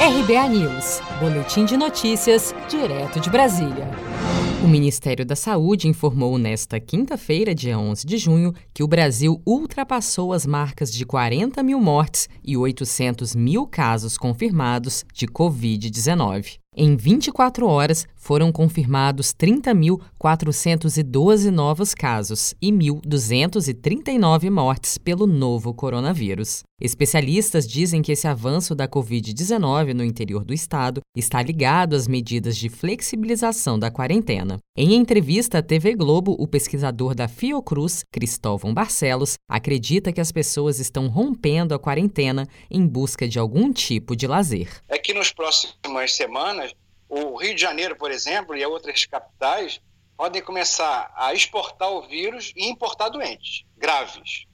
RBA News, Boletim de Notícias, direto de Brasília. O Ministério da Saúde informou nesta quinta-feira, dia 11 de junho, que o Brasil ultrapassou as marcas de 40 mil mortes e 800 mil casos confirmados de Covid-19. Em 24 horas, foram confirmados 30.412 novos casos e 1.239 mortes pelo novo coronavírus. Especialistas dizem que esse avanço da Covid-19 no interior do estado está ligado às medidas de flexibilização da quarentena. Em entrevista à TV Globo, o pesquisador da Fiocruz, Cristóvão Barcelos, acredita que as pessoas estão rompendo a quarentena em busca de algum tipo de lazer. É que nos próximas semanas o Rio de Janeiro, por exemplo, e outras capitais podem começar a exportar o vírus e importar doentes graves.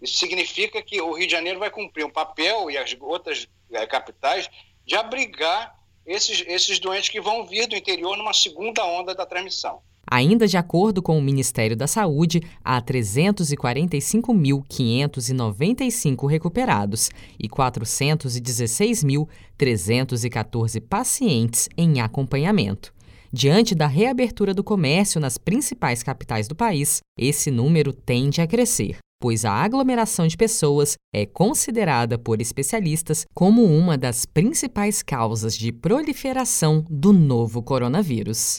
Isso significa que o Rio de Janeiro vai cumprir um papel e as outras eh, capitais de abrigar esses, esses doentes que vão vir do interior numa segunda onda da transmissão. Ainda de acordo com o Ministério da Saúde, há 345.595 recuperados e 416.314 pacientes em acompanhamento. Diante da reabertura do comércio nas principais capitais do país, esse número tende a crescer pois a aglomeração de pessoas é considerada por especialistas como uma das principais causas de proliferação do novo coronavírus.